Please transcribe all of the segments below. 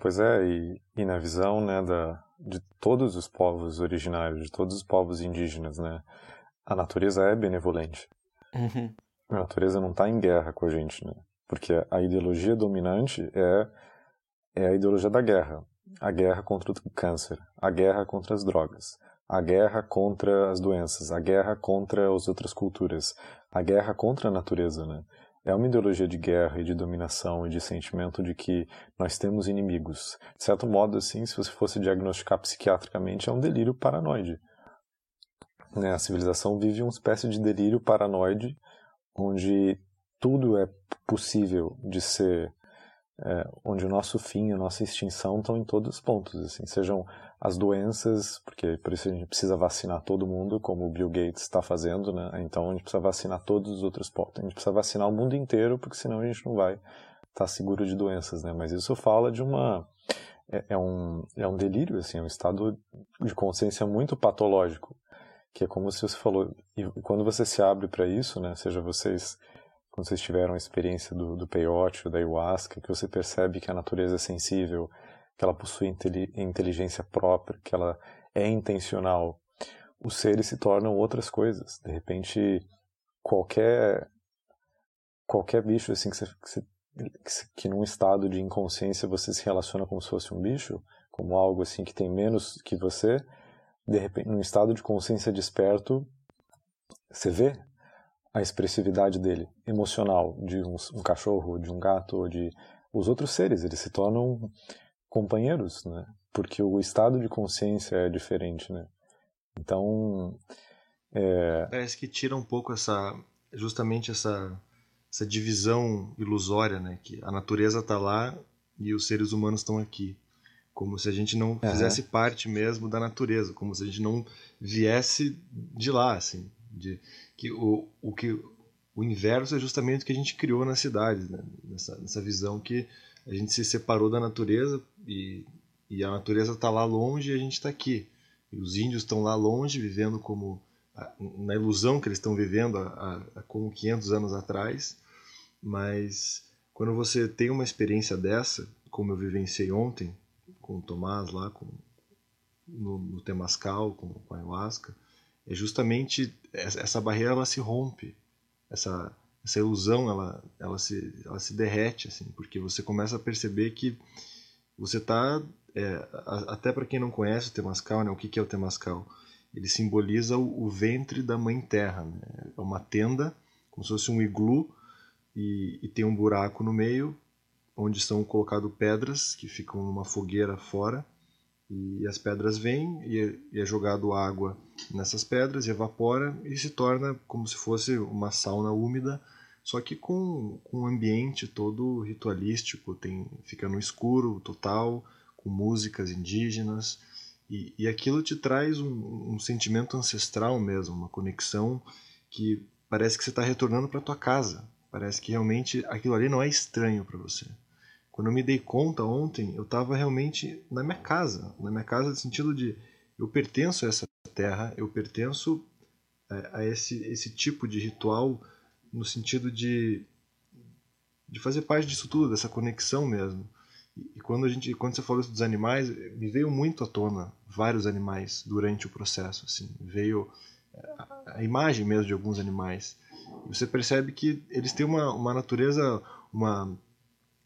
Pois é, e, e na visão né, da, de todos os povos originários, de todos os povos indígenas, né, a natureza é benevolente. Uhum. A natureza não está em guerra com a gente, né? Porque a ideologia dominante é, é a ideologia da guerra. A guerra contra o câncer, a guerra contra as drogas, a guerra contra as doenças, a guerra contra as outras culturas, a guerra contra a natureza, né? É uma ideologia de guerra e de dominação e de sentimento de que nós temos inimigos. De certo modo, assim, se você fosse diagnosticar psiquiatricamente, é um delírio paranoide. Né? A civilização vive uma espécie de delírio paranoide onde tudo é possível de ser é, onde o nosso fim, a nossa extinção estão em todos os pontos, assim, sejam as doenças, porque por isso a gente precisa vacinar todo mundo, como o Bill Gates está fazendo, né? Então a gente precisa vacinar todos os outros pontos. A gente precisa vacinar o mundo inteiro, porque senão a gente não vai estar tá seguro de doenças, né? Mas isso fala de uma é, é, um é um delírio, assim, é um estado de consciência muito patológico, que é como se você falou, e quando você se abre para isso, né? Seja vocês quando vocês tiveram a experiência do, do peyote ou da ayahuasca, que você percebe que a natureza é sensível, que ela possui inteligência própria, que ela é intencional, os seres se tornam outras coisas. De repente, qualquer qualquer bicho assim que, você, que, que num estado de inconsciência você se relaciona como se fosse um bicho, como algo assim que tem menos que você, de repente, num estado de consciência desperto, você vê a expressividade dele, emocional, de um, um cachorro, de um gato, de os outros seres. Eles se tornam companheiros, né? Porque o estado de consciência é diferente, né? Então, é... parece que tira um pouco essa, justamente essa, essa divisão ilusória, né? Que a natureza está lá e os seres humanos estão aqui, como se a gente não fizesse uhum. parte mesmo da natureza, como se a gente não viesse de lá, assim, de que o, o que o inverso é justamente o que a gente criou nas cidades, né? nessa, nessa visão que a gente se separou da natureza e, e a natureza está lá longe e a gente está aqui. E os índios estão lá longe, vivendo como na ilusão que eles estão vivendo há, há como 500 anos atrás, mas quando você tem uma experiência dessa, como eu vivenciei ontem com o Tomás lá, com, no, no Temascal, com, com a Ayahuasca, é justamente essa barreira ela se rompe, essa essa ilusão ela ela se ela se derrete assim, porque você começa a perceber que você está é, até para quem não conhece o Temascal, né, o que que é o Temascal? Ele simboliza o, o ventre da Mãe Terra, né? é uma tenda como se fosse um iglu e, e tem um buraco no meio onde são colocadas pedras que ficam numa fogueira fora e as pedras vêm e é, e é jogado água nessas pedras evapora e se torna como se fosse uma sauna úmida, só que com, com um ambiente todo ritualístico, tem, fica no escuro total, com músicas indígenas, e, e aquilo te traz um, um sentimento ancestral mesmo, uma conexão que parece que você está retornando para tua casa, parece que realmente aquilo ali não é estranho para você. Eu me dei conta ontem, eu estava realmente na minha casa, na minha casa no sentido de eu pertenço a essa terra, eu pertenço a, a esse, esse tipo de ritual no sentido de, de fazer parte disso tudo, dessa conexão mesmo. E, e quando a gente, quando você falou isso dos animais, me veio muito à tona vários animais durante o processo, assim, veio a, a imagem mesmo de alguns animais. E você percebe que eles têm uma, uma natureza, uma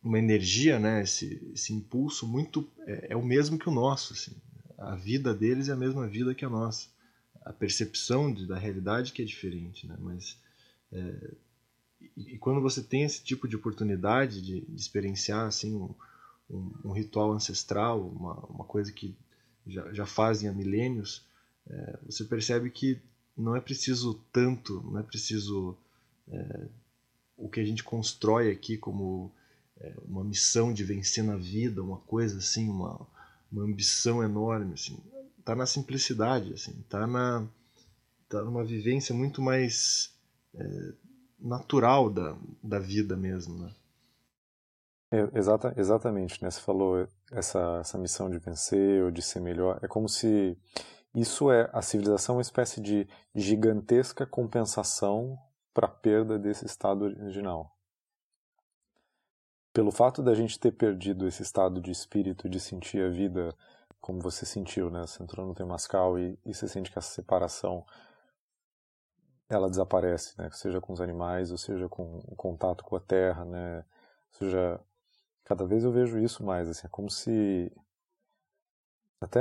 uma energia, né? Esse, esse impulso muito é, é, o mesmo que o nosso. Assim. A vida deles é a mesma vida que a nossa. A percepção de, da realidade que é diferente, né? Mas é, e, quando você tem esse tipo de oportunidade de, de experienciar assim um, um, um, ritual ancestral, uma, uma coisa que já, já fazem há milênios, é, você percebe que não é preciso tanto, não é preciso é, o que a gente constrói aqui como uma missão de vencer na vida, uma coisa assim, uma, uma ambição enorme, assim. Tá na simplicidade, assim, tá na tá numa vivência muito mais é, natural da, da vida mesmo, né? É, exata, exatamente, né? Você falou essa, essa missão de vencer ou de ser melhor. É como se isso é a civilização é uma espécie de gigantesca compensação para a perda desse estado original. Pelo fato da gente ter perdido esse estado de espírito, de sentir a vida como você sentiu, né? Você entrou no Temascal e, e você sente que essa separação ela desaparece, né? Seja com os animais, ou seja com o contato com a terra, né? Ou seja, cada vez eu vejo isso mais, assim, é como se até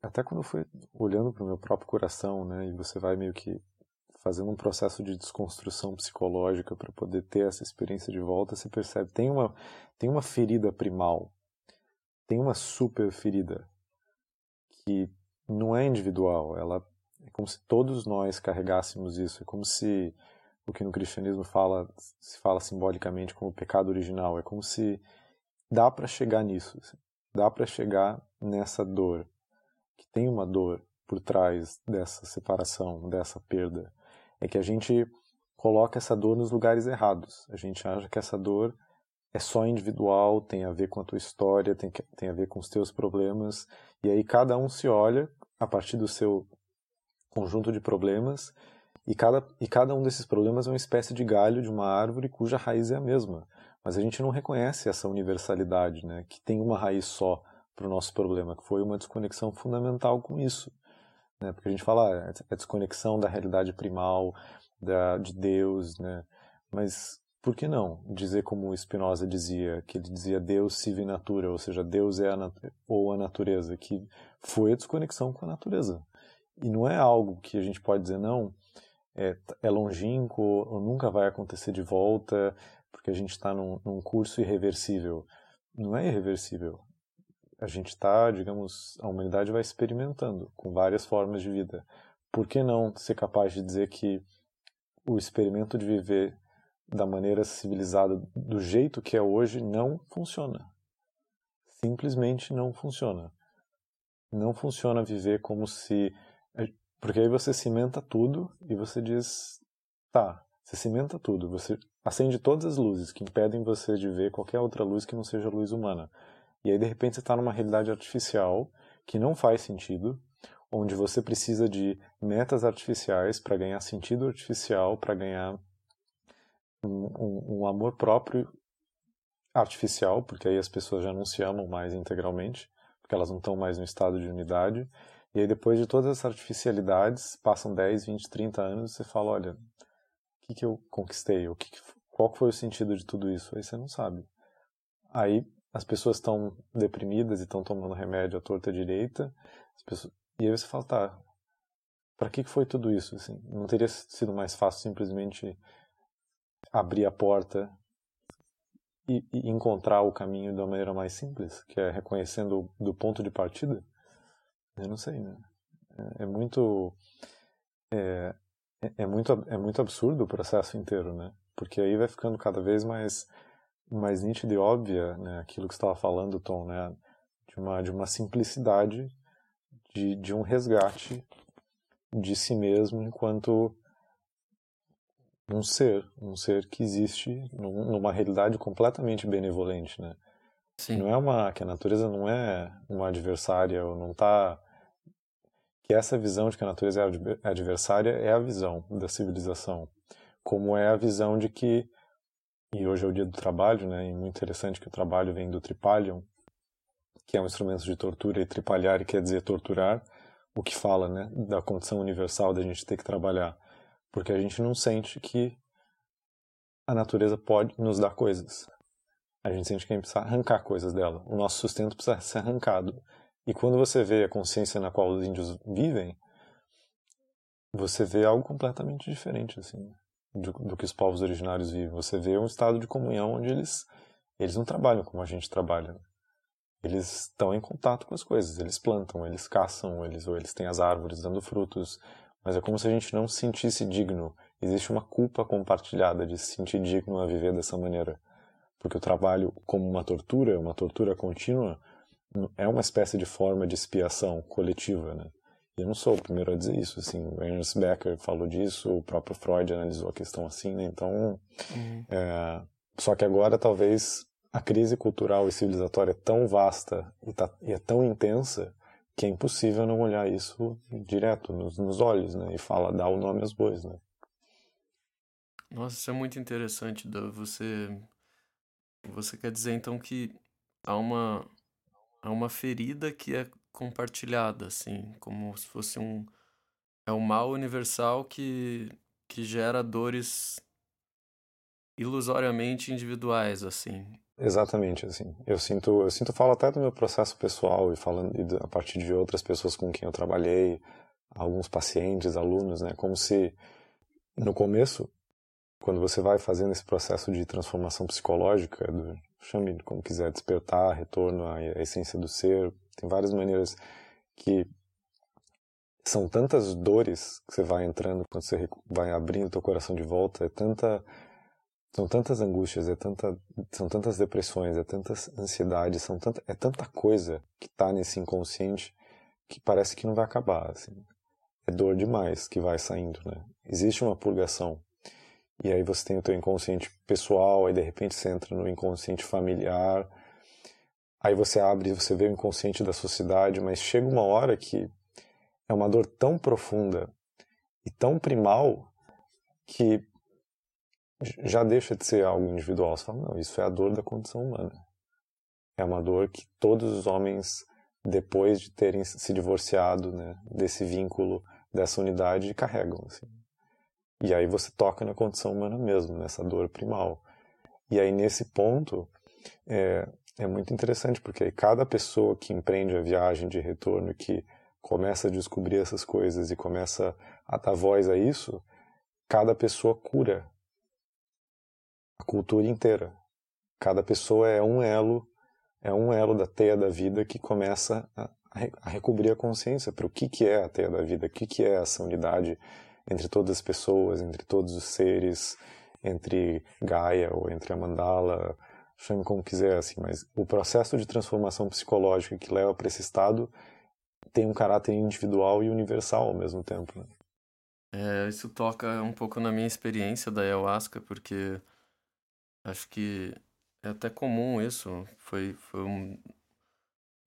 até quando eu fui olhando para o meu próprio coração, né? E você vai meio que fazendo um processo de desconstrução psicológica para poder ter essa experiência de volta, você percebe tem uma tem uma ferida primal, tem uma super ferida que não é individual, ela é como se todos nós carregássemos isso, é como se o que no cristianismo fala se fala simbolicamente como pecado original, é como se dá para chegar nisso, assim. dá para chegar nessa dor, que tem uma dor por trás dessa separação, dessa perda, é que a gente coloca essa dor nos lugares errados. A gente acha que essa dor é só individual, tem a ver com a tua história, tem, tem a ver com os teus problemas, e aí cada um se olha a partir do seu conjunto de problemas, e cada, e cada um desses problemas é uma espécie de galho de uma árvore cuja raiz é a mesma. Mas a gente não reconhece essa universalidade, né, que tem uma raiz só para o nosso problema, que foi uma desconexão fundamental com isso. Né, porque a gente fala ah, é a desconexão da realidade primal, da, de Deus, né, mas por que não dizer como Spinoza dizia, que ele dizia Deus sive natura, ou seja, Deus é a ou a natureza, que foi a desconexão com a natureza. E não é algo que a gente pode dizer, não, é, é longínquo, ou nunca vai acontecer de volta, porque a gente está num, num curso irreversível. Não é irreversível. A gente está, digamos, a humanidade vai experimentando com várias formas de vida. Por que não ser capaz de dizer que o experimento de viver da maneira civilizada do jeito que é hoje não funciona. Simplesmente não funciona. Não funciona viver como se. Porque aí você cimenta tudo e você diz: tá, você cimenta tudo, você acende todas as luzes que impedem você de ver qualquer outra luz que não seja luz humana. E aí de repente você está numa realidade artificial que não faz sentido, onde você precisa de metas artificiais para ganhar sentido artificial, para ganhar um, um, amor próprio artificial, porque aí as pessoas já não se amam mais integralmente, porque elas não estão mais no estado de unidade. E aí depois de todas as artificialidades, passam 10, 20, 30 anos, você fala, olha, o que, que eu conquistei? O que qual foi o sentido de tudo isso? Aí você não sabe. Aí as pessoas estão deprimidas e estão tomando remédio à torta direita, pessoas... e aí você fala, tá, para que, foi tudo isso? Assim, não teria sido mais fácil simplesmente abrir a porta e, e, encontrar o caminho da maneira mais simples, que é reconhecendo do ponto de partida? Eu não sei, né? É, é muito é, é, é, muito é muito absurdo o processo inteiro, né? Porque aí vai ficando cada vez mais mais nítido e óbvia, né? Aquilo que estava falando, Tom, né? De uma de uma simplicidade de, de um resgate de si mesmo enquanto um ser, um ser que existe numa realidade completamente benevolente, né? Sim. Não é uma que a natureza não é uma adversária ou não está que essa visão de que a natureza é adversária é a visão da civilização, como é a visão de que e hoje é o dia do trabalho, né? E muito interessante que o trabalho vem do tripalium, que é um instrumento de tortura e tripalhar quer dizer torturar, o que fala, né, da condição universal da gente ter que trabalhar porque a gente não sente que a natureza pode nos dar coisas. A gente sente que a gente precisa arrancar coisas dela. O nosso sustento precisa ser arrancado. E quando você vê a consciência na qual os índios vivem, você vê algo completamente diferente assim do, do, que os povos originários vivem. Você vê um estado de comunhão onde eles eles não trabalham como a gente trabalha. Eles estão em contato com as coisas, eles plantam, eles caçam, eles ou eles têm as árvores dando frutos, mas é como se a gente não se sentisse digno. Existe uma culpa compartilhada de se sentir digno a viver dessa maneira. Porque o trabalho, como uma tortura, uma tortura contínua, é uma espécie de forma de expiação coletiva, né? Eu não sou o primeiro a dizer isso, assim, o Ernst Becker falou disso, o próprio Freud analisou a questão assim, né? Então, uhum. é... só que agora talvez a crise cultural e civilizatória é tão vasta e, tá, e é tão intensa que é impossível não olhar isso direto nos, nos olhos, né? E fala, dá o nome aos bois, né? Nossa, isso é muito interessante, da você Você quer dizer então que há uma, há uma ferida que é compartilhada, assim, como se fosse um. É um mal universal que, que gera dores ilusoriamente individuais, assim. Exatamente, assim. Eu sinto, eu sinto falo até do meu processo pessoal e falando e a partir de outras pessoas com quem eu trabalhei, alguns pacientes, alunos, né, como se no começo quando você vai fazendo esse processo de transformação psicológica, do, chame como quiser, despertar, retorno à essência do ser, tem várias maneiras que são tantas dores que você vai entrando quando você vai abrindo teu coração de volta, é tanta são tantas angústias, é tanta, são tantas depressões, é tantas ansiedades, são tanta, é tanta coisa que está nesse inconsciente que parece que não vai acabar, assim. É dor demais que vai saindo, né? Existe uma purgação e aí você tem o teu inconsciente pessoal, aí de repente você entra no inconsciente familiar, aí você abre você vê o inconsciente da sociedade, mas chega uma hora que é uma dor tão profunda e tão primal que já deixa de ser algo individual. Você fala, não, isso é a dor da condição humana. É uma dor que todos os homens, depois de terem se divorciado né, desse vínculo, dessa unidade, carregam. Assim. E aí você toca na condição humana mesmo, nessa dor primal. E aí nesse ponto é, é muito interessante, porque cada pessoa que empreende a viagem de retorno, que começa a descobrir essas coisas e começa a dar voz a isso, cada pessoa cura a cultura inteira. Cada pessoa é um elo, é um elo da teia da vida que começa a, a recobrir a consciência para o que, que é a teia da vida, o que, que é essa unidade entre todas as pessoas, entre todos os seres, entre Gaia ou entre a mandala, chame como quiser, assim, mas o processo de transformação psicológica que leva para esse estado tem um caráter individual e universal ao mesmo tempo. Né? É, isso toca um pouco na minha experiência da ayahuasca, porque acho que é até comum isso. Foi, foi um,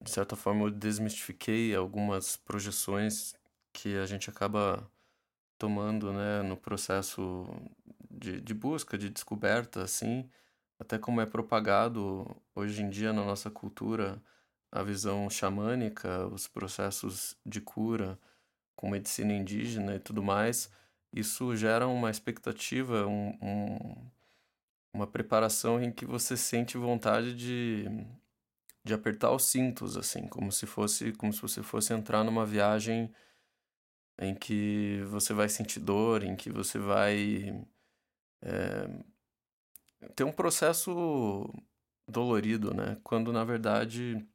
de certa forma, eu desmistifiquei algumas projeções que a gente acaba tomando né, no processo de, de busca, de descoberta, assim, até como é propagado hoje em dia na nossa cultura a visão xamânica, os processos de cura com medicina indígena e tudo mais, isso gera uma expectativa, um, um, uma preparação em que você sente vontade de, de apertar os cintos, assim, como se fosse como se você fosse entrar numa viagem em que você vai sentir dor, em que você vai é, ter um processo dolorido, né? Quando na verdade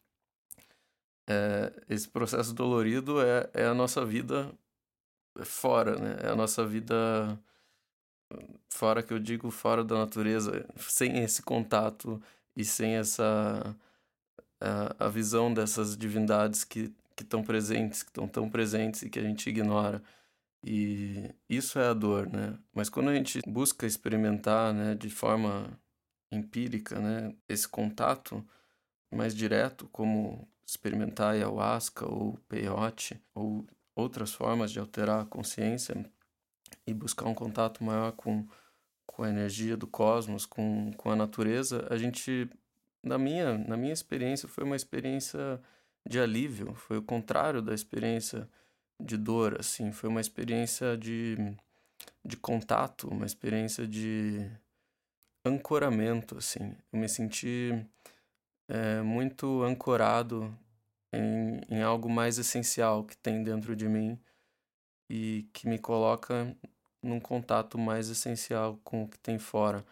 é, esse processo dolorido é, é a nossa vida fora, né? É a nossa vida fora que eu digo fora da natureza, sem esse contato e sem essa a, a visão dessas divindades que que estão presentes, que estão tão presentes e que a gente ignora. E isso é a dor, né? Mas quando a gente busca experimentar, né, de forma empírica, né, esse contato mais direto, como experimentar ayahuasca ou peyote ou outras formas de alterar a consciência e buscar um contato maior com, com a energia do cosmos, com, com a natureza, a gente, na minha, na minha experiência, foi uma experiência de alívio, foi o contrário da experiência de dor, assim, foi uma experiência de, de contato, uma experiência de ancoramento, assim. Eu me senti é, muito ancorado em, em algo mais essencial que tem dentro de mim e que me coloca num contato mais essencial com o que tem fora.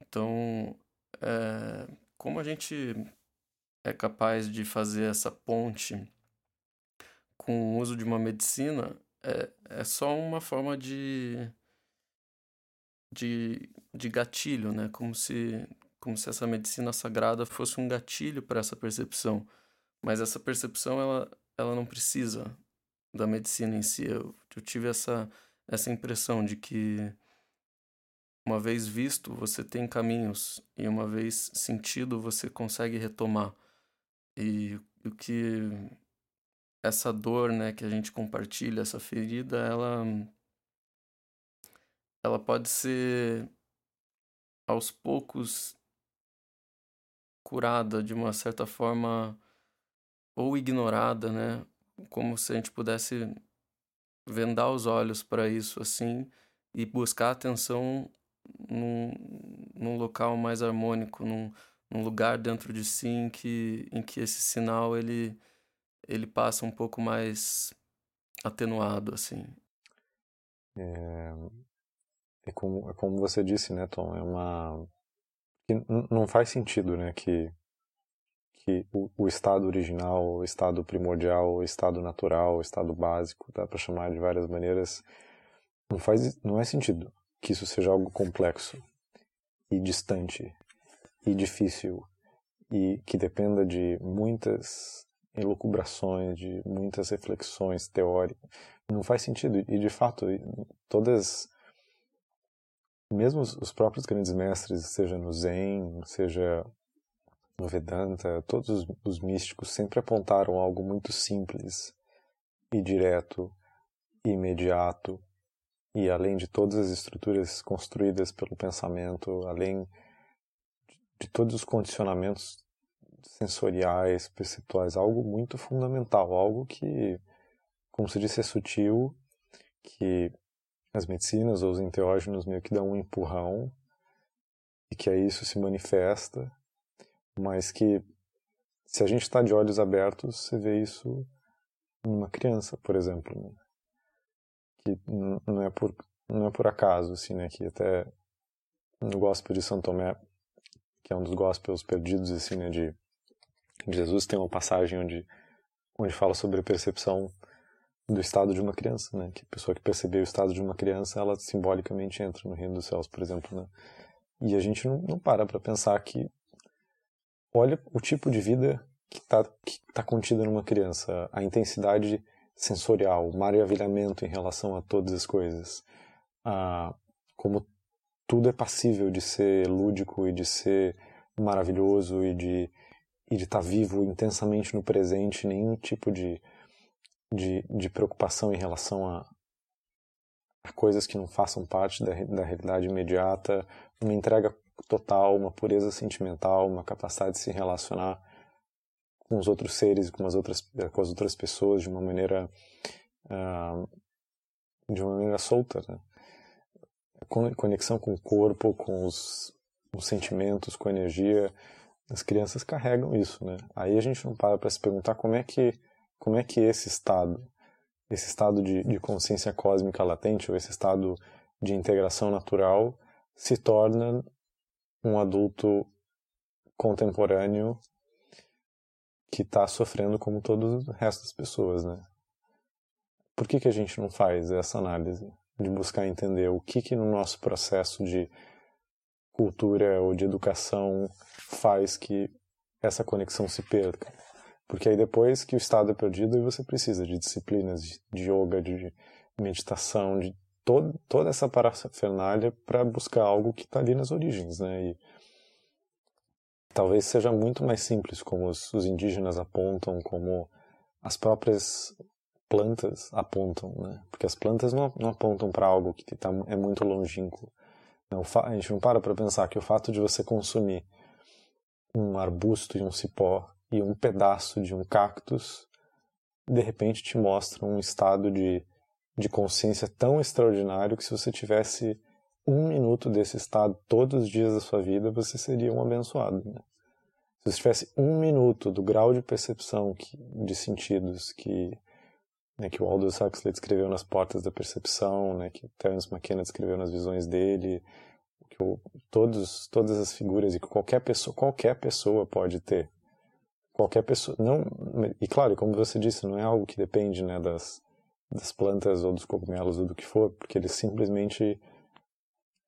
Então, é, como a gente é capaz de fazer essa ponte com o uso de uma medicina é, é só uma forma de, de, de gatilho, né? Como se, como se essa medicina sagrada fosse um gatilho para essa percepção. Mas essa percepção, ela, ela não precisa da medicina em si. Eu, eu tive essa, essa impressão de que uma vez visto, você tem caminhos, e uma vez sentido, você consegue retomar. E o que essa dor, né, que a gente compartilha, essa ferida, ela ela pode ser aos poucos curada de uma certa forma ou ignorada, né? Como se a gente pudesse vendar os olhos para isso assim e buscar atenção num, num local mais harmônico, num, num lugar dentro de si em que, em que esse sinal ele, ele passa um pouco mais atenuado assim. É, é como, é como você disse, né, Tom? É uma não faz sentido, né, que que o, o, estado original, o estado primordial, o estado natural, o estado básico, dá para chamar de várias maneiras, não faz não é sentido que isso seja algo complexo e distante e difícil e que dependa de muitas elucubrações, de muitas reflexões teóricas. Não faz sentido. E de fato, todas, mesmo os próprios grandes mestres, seja no Zen, seja no Vedanta, todos os místicos sempre apontaram algo muito simples e direto e imediato e além de todas as estruturas construídas pelo pensamento, além de todos os condicionamentos sensoriais, perceptuais, algo muito fundamental, algo que, como se disse, é sutil, que as medicinas ou os enteógenos meio que dão um empurrão e que aí isso se manifesta, mas que se a gente está de olhos abertos, você vê isso numa criança, por exemplo. Né? que não é por não é por acaso assim né que até no gospel de São Tomé que é um dos gospels perdidos assim né de Jesus tem uma passagem onde onde fala sobre a percepção do estado de uma criança né? Que a pessoa que percebeu o estado de uma criança ela simbolicamente entra no reino dos céus por exemplo né? E a gente não, não para para pensar que olha o tipo de vida que está que tá contida numa criança. A intensidade sensorial, maravilhamento em relação a todas as coisas. Ah, como tudo é passível de ser lúdico e de ser maravilhoso e de e de estar tá vivo intensamente no presente, nenhum tipo de, de, de preocupação em relação a, a coisas que não façam parte da, da realidade imediata, uma entrega total, uma pureza sentimental, uma capacidade de se relacionar com os outros seres, com as outras, com as outras pessoas de uma maneira uh, de uma maneira solta, né? conexão com o corpo, com os, os sentimentos, com a energia, as crianças carregam isso, né? Aí a gente não para para se perguntar como é que como é que esse estado, esse estado de, de consciência cósmica latente ou esse estado de integração natural se torna um adulto contemporâneo que está sofrendo como todo o resto das pessoas, né? Por que, que a gente não faz essa análise de buscar entender o que que no nosso processo de cultura ou de educação faz que essa conexão se perca? Porque aí depois que o estado é perdido, você precisa de disciplinas de yoga, de meditação, de todo, toda essa parafernália para buscar algo que está ali nas origens, né? E, talvez seja muito mais simples, como os, os indígenas apontam, como as próprias plantas apontam, né? Porque as plantas não, não apontam para algo que tá, é muito longínquo. A gente não para para pensar que o fato de você consumir um arbusto e um cipó e um pedaço de um cactus, de repente te mostra um estado de, de consciência tão extraordinário que se você tivesse um minuto desse estado todos os dias da sua vida, você seria um abençoado. Né? Se você tivesse um minuto do grau de percepção que, de sentidos que, né, que o Aldous Huxley descreveu nas portas da percepção, né, que Terence McKenna descreveu nas visões dele, que o, todos, todas as figuras e que qualquer pessoa, qualquer pessoa pode ter. Qualquer pessoa, não, e claro, como você disse, não é algo que depende, né, das, das plantas ou dos cogumelos ou do que for, porque eles simplesmente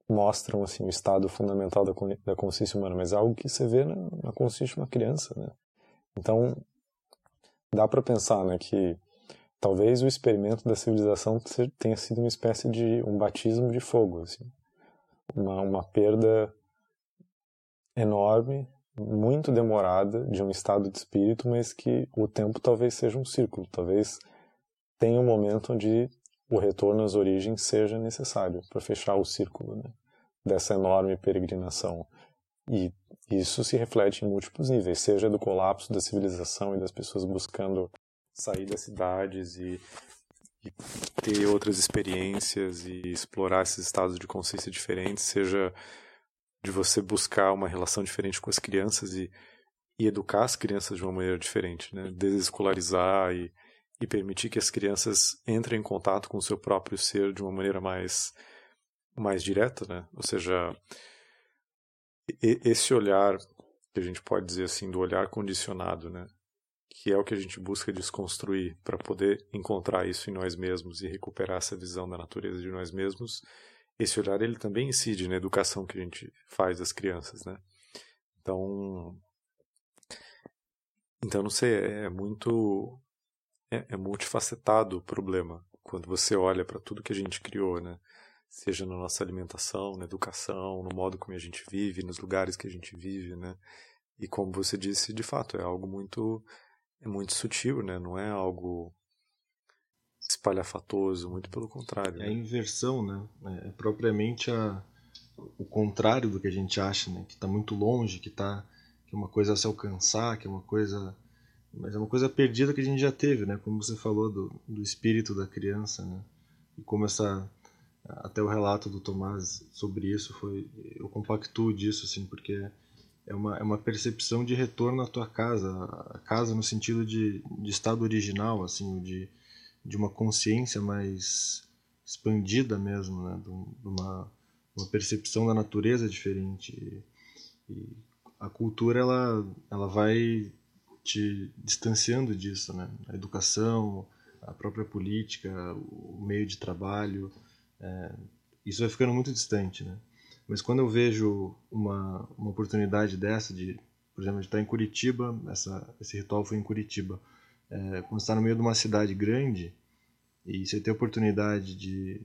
mostram assim o estado fundamental da, da consciência humana, mas é algo que você vê na, na consciência de uma criança, né? Então dá para pensar, né, que talvez o experimento da civilização tenha sido uma espécie de um batismo de fogo, assim, uma, uma perda enorme, muito demorada de um estado de espírito, mas que o tempo talvez seja um círculo, talvez tenha um momento onde o retorno às origens seja necessário para fechar o círculo né, dessa enorme peregrinação. E isso se reflete em múltiplos níveis, seja do colapso da civilização e das pessoas buscando sair das cidades e, e ter outras experiências e explorar esses estados de consciência diferentes, seja de você buscar uma relação diferente com as crianças e, e educar as crianças de uma maneira diferente, né? desescolarizar e, e permitir que as crianças entrem em contato com o seu próprio ser de uma maneira mais mais direta, né? Ou seja, esse olhar que a gente pode dizer assim do olhar condicionado, né? Que é o que a gente busca desconstruir para poder encontrar isso em nós mesmos e recuperar essa visão da natureza de nós mesmos. Esse olhar ele também incide na educação que a gente faz das crianças, né? Então, então não sei, é muito é, é multifacetado o problema quando você olha para tudo que a gente criou, né? seja na nossa alimentação, na educação, no modo como a gente vive, nos lugares que a gente vive, né? E como você disse, de fato, é algo muito é muito sutil, né? Não é algo espalhafatoso, muito pelo contrário. É a né? inversão, né? É, é propriamente a, o contrário do que a gente acha, né? Que está muito longe, que tá que é uma coisa a se alcançar, que é uma coisa mas é uma coisa perdida que a gente já teve, né? Como você falou do, do espírito da criança, né? E como essa até o relato do Tomás sobre isso foi eu compactuo disso assim porque é uma, é uma percepção de retorno à tua casa a casa no sentido de, de estado original assim de, de uma consciência mais expandida mesmo né? De uma, uma percepção da natureza diferente. E, e a cultura ela ela vai te distanciando disso né? A educação a própria política o meio de trabalho é, isso vai ficando muito distante, né? Mas quando eu vejo uma, uma oportunidade dessa, de, por exemplo, de estar em Curitiba, essa, esse ritual foi em Curitiba, é, quando está no meio de uma cidade grande e você tem a oportunidade de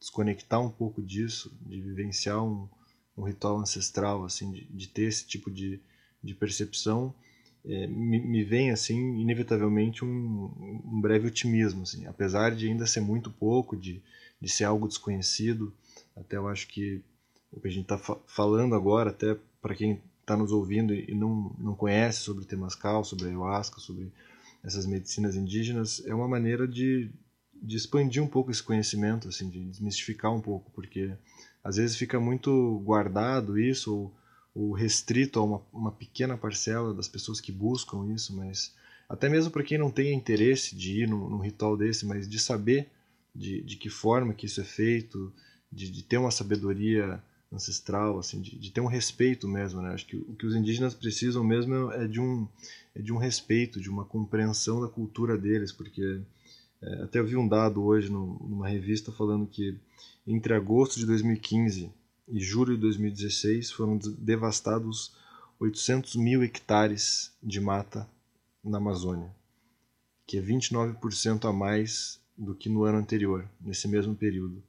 desconectar um pouco disso, de vivenciar um, um ritual ancestral, assim, de, de ter esse tipo de, de percepção, é, me, me, vem assim inevitavelmente um, um breve otimismo, assim, apesar de ainda ser muito pouco, de de ser algo desconhecido. Até eu acho que o que a gente está fa falando agora, até para quem está nos ouvindo e não, não conhece sobre Temascal, sobre ayahuasca, sobre essas medicinas indígenas, é uma maneira de, de expandir um pouco esse conhecimento, assim, de desmistificar um pouco, porque às vezes fica muito guardado isso ou, ou restrito a uma, uma pequena parcela das pessoas que buscam isso, mas até mesmo para quem não tem interesse de ir num, num ritual desse, mas de saber de, de que forma que isso é feito, de, de ter uma sabedoria ancestral, assim, de, de, ter um respeito mesmo, né? Acho que o que os indígenas precisam mesmo é de um é de um respeito, de uma compreensão da cultura deles, porque é, até eu vi um dado hoje no, numa revista falando que entre agosto de 2015 e julho de 2016 foram devastados 800 mil hectares de mata na Amazônia, que é 29% a mais do que no ano anterior, nesse mesmo período.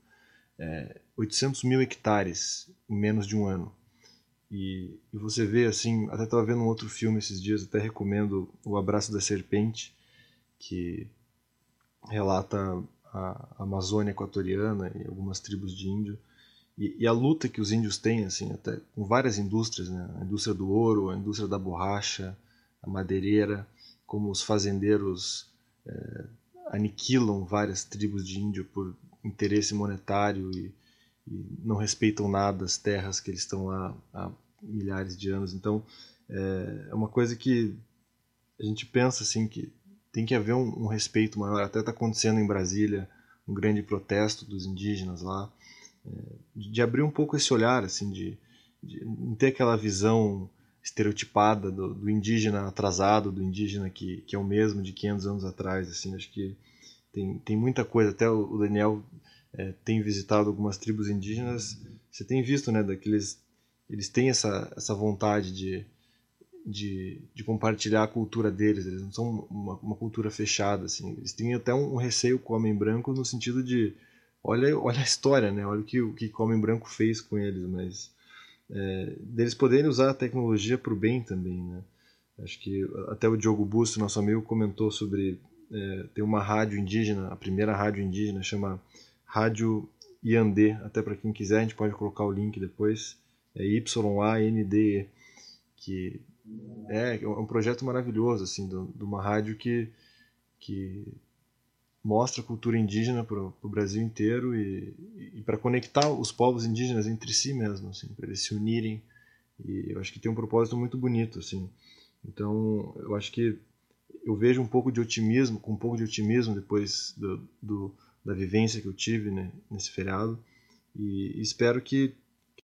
É, 800 mil hectares em menos de um ano. E, e você vê assim, até estava vendo um outro filme esses dias, até recomendo O Abraço da Serpente, que relata a Amazônia equatoriana e algumas tribos de índio. E, e, a luta que os índios têm, assim, até com várias indústrias, né? a indústria do ouro, a indústria da borracha, a madeireira, como os fazendeiros é, aniquilam várias tribos de índio por interesse monetário e, e, não respeitam nada as terras que eles estão lá há milhares de anos. Então é, é uma coisa que a gente pensa assim que tem que haver um, um respeito maior. Até está acontecendo em Brasília um grande protesto dos indígenas lá, é, de abrir um pouco esse olhar assim de, de não ter aquela visão estereotipada do, do, indígena atrasado, do indígena que, que é o mesmo de 500 anos atrás. Assim, acho que tem, tem muita coisa. Até o Daniel é, tem visitado algumas tribos indígenas. Você tem visto, né, daqueles eles têm essa, essa vontade de, de, de compartilhar a cultura deles. Eles não são uma, uma cultura fechada, assim. Eles têm até um, um receio com o homem branco no sentido de olha, olha a história, né? Olha o que o que o homem branco fez com eles, mas é, deles poderem usar a tecnologia para o bem também, né? Acho que até o Diogo Busto, nosso amigo, comentou sobre é, tem uma rádio indígena, a primeira rádio indígena chama Rádio Iandê, até para quem quiser a gente pode colocar o link depois. é YANDE, que é, é um projeto maravilhoso, assim, de uma rádio que, que mostra a cultura indígena para o Brasil inteiro e, e para conectar os povos indígenas entre si mesmo, assim, para eles se unirem. E eu acho que tem um propósito muito bonito, assim. Então, eu acho que eu vejo um pouco de otimismo, com um pouco de otimismo depois do, do da vivência que eu tive né, nesse feriado. E, espero que,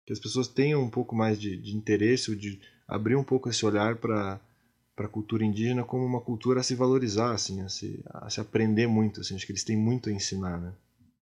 que, as pessoas tenham um pouco mais de, de interesse, de abrir um pouco esse olhar para para a cultura indígena como uma cultura a se valorizar, assim, a se, a se aprender muito. Assim, acho que eles têm muito a ensinar, né?